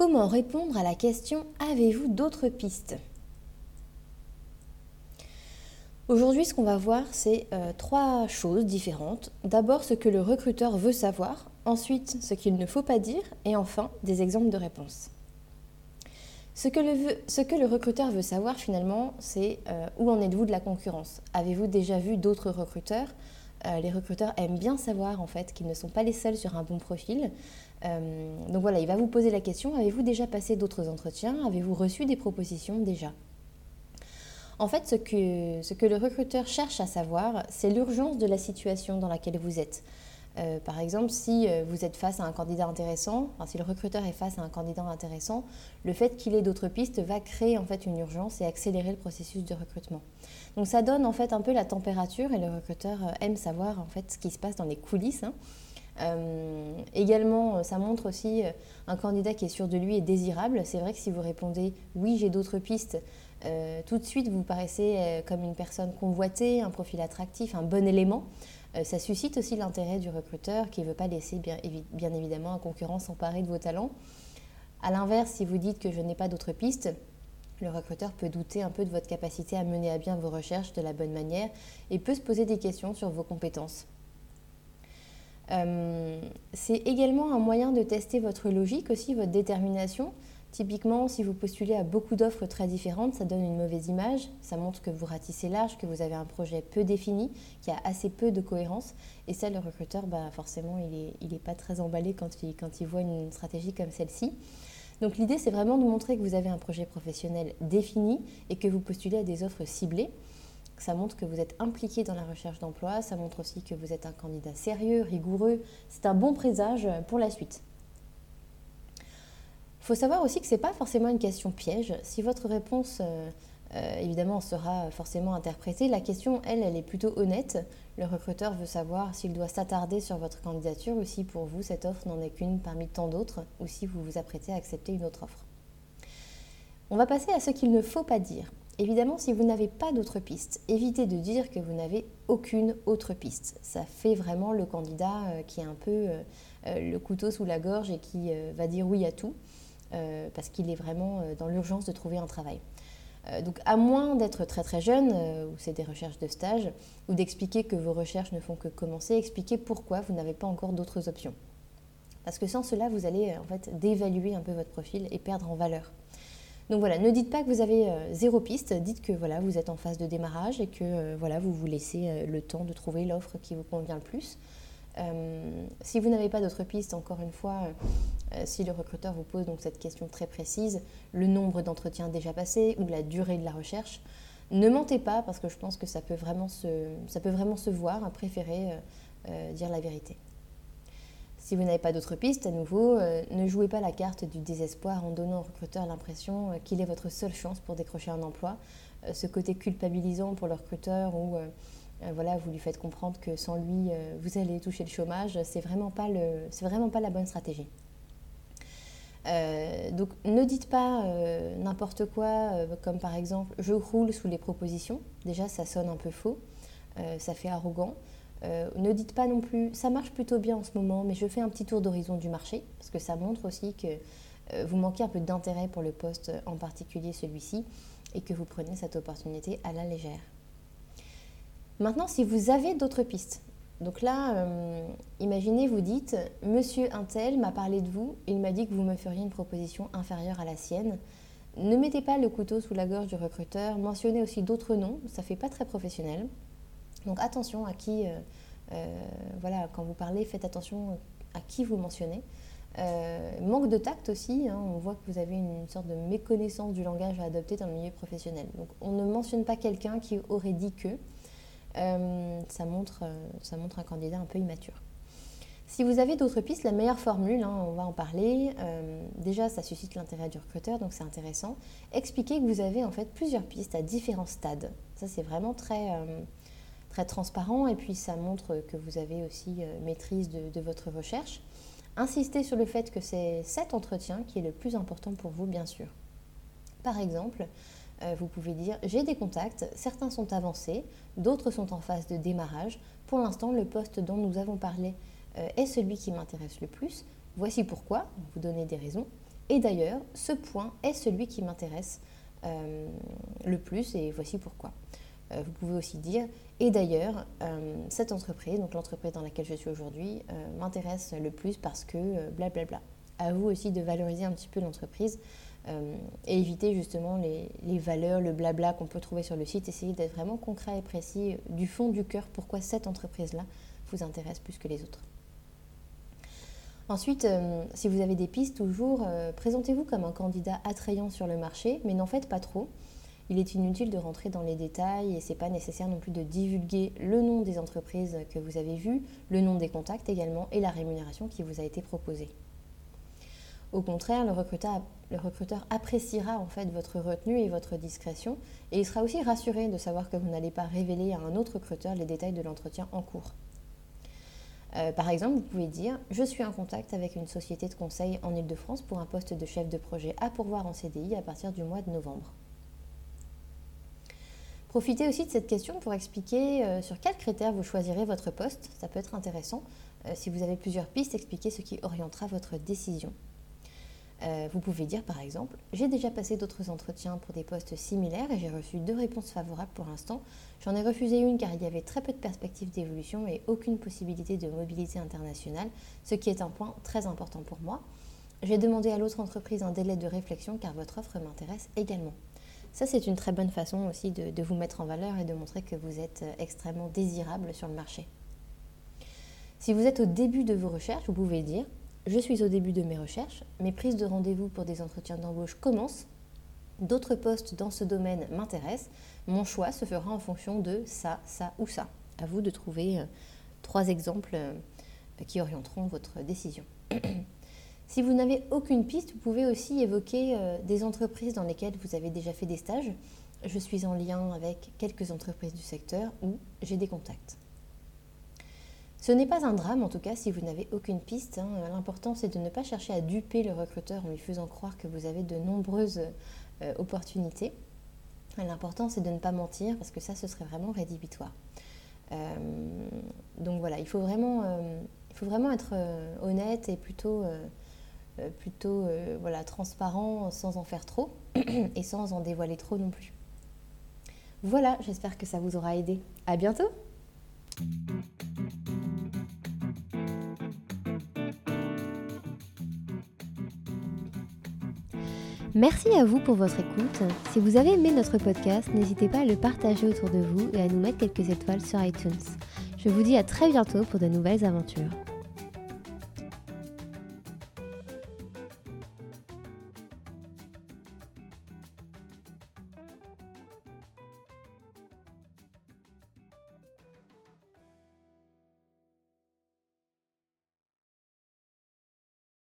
Comment répondre à la question Avez-vous d'autres pistes? Aujourd'hui, ce qu'on va voir, c'est euh, trois choses différentes. D'abord, ce que le recruteur veut savoir, ensuite, ce qu'il ne faut pas dire, et enfin, des exemples de réponses. Ce que le, recruteur veut savoir finalement, c'est euh, où en êtes-vous de la concurrence? Avez-vous déjà vu d'autres recruteurs? Euh, Les recruteurs aiment bien savoir en fait qu'ils ne sont pas les seuls sur un bon profil. Euh, donc voilà, il va vous poser la question, avez-vous déjà passé d'autres entretiens? Avez-vous reçu des propositions déjà? En fait, ce que, le recruteur cherche à savoir, c'est l'urgence de la situation dans laquelle vous êtes. Euh, par exemple, si euh, vous êtes face à un candidat intéressant, si le recruteur est face à un candidat intéressant, le fait qu'il ait d'autres pistes va créer en fait une urgence et accélérer le processus de recrutement. Donc ça donne en fait un peu la température et le recruteur aime savoir en fait ce qui se passe dans les coulisses. Hein. Euh, également, ça montre aussi euh, un candidat qui est sûr de lui et désirable. C'est vrai que si vous répondez oui, j'ai d'autres pistes, euh, tout de suite vous paraissez comme une personne convoitée, un profil attractif, un bon élément. ça suscite aussi l'intérêt du recruteur qui ne veut pas laisser bien, bien, évidemment un concurrent s'emparer de vos talents. A l'inverse, si vous dites que je n'ai pas d'autres pistes, le recruteur peut douter un peu de votre capacité à mener à bien vos recherches de la bonne manière et peut se poser des questions sur vos compétences. Euh, c'est également un moyen de tester votre logique aussi, votre détermination. Typiquement, si vous postulez à beaucoup d'offres très différentes, ça donne une mauvaise image. Ça montre que vous ratissez large, que vous avez un projet peu défini, qui a assez peu de cohérence. Et ça, le recruteur, bah, forcément, il n'est pas très emballé quand il, quand il voit une stratégie comme celle-ci. Donc l'idée, c'est vraiment de montrer que vous avez un projet professionnel défini et que vous postulez à des offres ciblées. Ça montre que vous êtes impliqué dans la recherche d'emploi, ça montre aussi que vous êtes un candidat sérieux, rigoureux. C'est un bon présage pour la suite. Il faut savoir aussi que ce n'est pas forcément une question piège. Si votre réponse, euh, euh, évidemment, sera forcément interprétée, la question, elle, elle est plutôt honnête. Le recruteur veut savoir s'il doit s'attarder sur votre candidature ou si pour vous, cette offre n'en est qu'une parmi tant d'autres ou si vous vous apprêtez à accepter une autre offre. On va passer à ce qu'il ne faut pas dire. Évidemment, si vous n'avez pas d'autres pistes, évitez de dire que vous n'avez aucune autre piste. Ça fait vraiment le candidat euh, qui est un peu euh, euh, le couteau sous la gorge et qui va dire oui à tout, parce qu'il est vraiment dans l'urgence de trouver un travail. donc à moins d'être très très jeune, ou c'est des recherches de stage, ou d'expliquer que vos recherches ne font que commencer, expliquez pourquoi vous n'avez pas encore d'autres options. Parce que sans cela, vous allez en fait dévaluer un peu votre profil et perdre en valeur. Donc voilà, ne dites pas que vous avez euh, zéro piste, dites que voilà, vous êtes en phase de démarrage et que euh, voilà, vous vous laissez euh, le temps de trouver l'offre qui vous convient le plus. si vous n'avez pas d'autres pistes, encore une fois, si le recruteur vous pose donc cette question très précise, le nombre d'entretiens déjà passés ou la durée de la recherche, ne mentez pas parce que je pense que ça peut vraiment se, voir, à préférer dire la vérité. Si vous n'avez pas d'autres pistes, à nouveau, euh, ne jouez pas la carte du désespoir en donnant au recruteur l'impression euh, qu'il est votre seule chance pour décrocher un emploi. Euh, ce côté culpabilisant pour le recruteur où voilà, vous lui faites comprendre que sans lui, vous allez toucher le chômage, c'est vraiment, vraiment pas la bonne stratégie. donc ne dites pas n'importe quoi, comme par exemple je roule sous les propositions. Déjà, ça sonne un peu faux, ça fait arrogant. Euh, ne dites pas non plus, ça marche plutôt bien en ce moment, mais je fais un petit tour d'horizon du marché, parce que ça montre aussi que euh, vous manquez un peu d'intérêt pour le poste, en particulier celui-ci, et que vous prenez cette opportunité à la légère. Maintenant, si vous avez d'autres pistes, donc là, euh, imaginez, vous dites, Monsieur Intel m'a parlé de vous, il m'a dit que vous me feriez une proposition inférieure à la sienne. Ne mettez pas le couteau sous la gorge du recruteur, mentionnez aussi d'autres noms, ça fait pas très professionnel. Donc attention à qui, euh, euh, voilà, quand vous parlez, faites attention à qui vous mentionnez. Euh, manque de tact aussi, hein, on voit que vous avez une, sorte de méconnaissance du langage à adopter dans le milieu professionnel. Donc on ne mentionne pas quelqu'un qui aurait dit que. ça, montre, un candidat un peu immature. Si vous avez d'autres pistes, la meilleure formule, hein, on va en parler. Déjà, ça suscite l'intérêt du recruteur, donc c'est intéressant. Expliquez que vous avez en fait plusieurs pistes à différents stades. Ça, c'est vraiment très, très transparent et puis ça montre que vous avez aussi euh, maîtrise de, votre recherche. Insistez sur le fait que c'est cet entretien qui est le plus important pour vous, bien sûr. Par exemple, vous pouvez dire j'ai des contacts, certains sont avancés, d'autres sont en phase de démarrage. Pour l'instant, le poste dont nous avons parlé euh, est celui qui m'intéresse le plus. Voici pourquoi, vous donnez des raisons. Et d'ailleurs, ce point est celui qui m'intéresse euh, le plus et voici pourquoi. Euh, vous pouvez aussi dire, et d'ailleurs, cette entreprise, donc l'entreprise dans laquelle je suis aujourd'hui, m'intéresse le plus parce que blablabla. À vous aussi de valoriser un petit peu l'entreprise et éviter justement les, valeurs, le blabla qu'on peut trouver sur le site. Essayez d'être vraiment concret et précis du fond du cœur pourquoi cette entreprise-là vous intéresse plus que les autres. Ensuite, euh, si vous avez des pistes, toujours, euh, présentez-vous comme un candidat attrayant sur le marché, mais n'en faites pas trop. Il est inutile de rentrer dans les détails et c'est pas nécessaire non plus de divulguer le nom des entreprises que vous avez vues, le nom des contacts également et la rémunération qui vous a été proposée. Au contraire, le recruteur, appréciera en fait votre retenue et votre discrétion et il sera aussi rassuré de savoir que vous n'allez pas révéler à un autre recruteur les détails de l'entretien en cours. Euh, par exemple, vous pouvez dire Je suis en contact avec une société de conseil en Ile-de-France pour un poste de chef de projet à pourvoir en CDI à partir du mois de novembre. Profitez aussi de cette question pour expliquer euh, sur quels critères vous choisirez votre poste. Ça peut être intéressant. Euh, si vous avez plusieurs pistes, expliquez ce qui orientera votre décision. Euh, vous pouvez dire par exemple, j'ai déjà passé d'autres entretiens pour des postes similaires et j'ai reçu deux réponses favorables pour l'instant. J'en ai refusé une car il y avait très peu de perspectives d'évolution et aucune possibilité de mobilité internationale, ce qui est un point très important pour moi. J'ai demandé à l'autre entreprise un délai de réflexion car votre offre m'intéresse également. Ça, c'est une très bonne façon aussi de, vous mettre en valeur et de montrer que vous êtes euh, extrêmement désirable sur le marché. Si vous êtes au début de vos recherches, vous pouvez dire je suis au début de mes recherches, mes prises de rendez-vous pour des entretiens d'embauche commencent, d'autres postes dans ce domaine m'intéressent, mon choix se fera en fonction de ça, ça ou ça. À vous de trouver euh, trois exemples euh, qui orienteront votre décision. si vous n'avez aucune piste, vous pouvez aussi évoquer euh, des entreprises dans lesquelles vous avez déjà fait des stages. Je suis en lien avec quelques entreprises du secteur ou j'ai des contacts. Ce n'est pas un drame, en tout cas, si vous n'avez aucune piste. Hein. L'important, c'est de ne pas chercher à duper le recruteur en lui faisant croire que vous avez de nombreuses euh, opportunités. L'important, c'est de ne pas mentir, parce que ça, ce serait vraiment rédhibitoire. Euh, donc voilà, il faut vraiment, il faut vraiment être honnête et plutôt, plutôt voilà, transparent sans en faire trop et sans en dévoiler trop non plus. Voilà, j'espère que ça vous aura aidé. À bientôt! Merci à vous pour votre écoute. Si vous avez aimé notre podcast, n'hésitez pas à le partager autour de vous et à nous mettre quelques étoiles sur iTunes. Je vous dis à très bientôt pour de nouvelles aventures.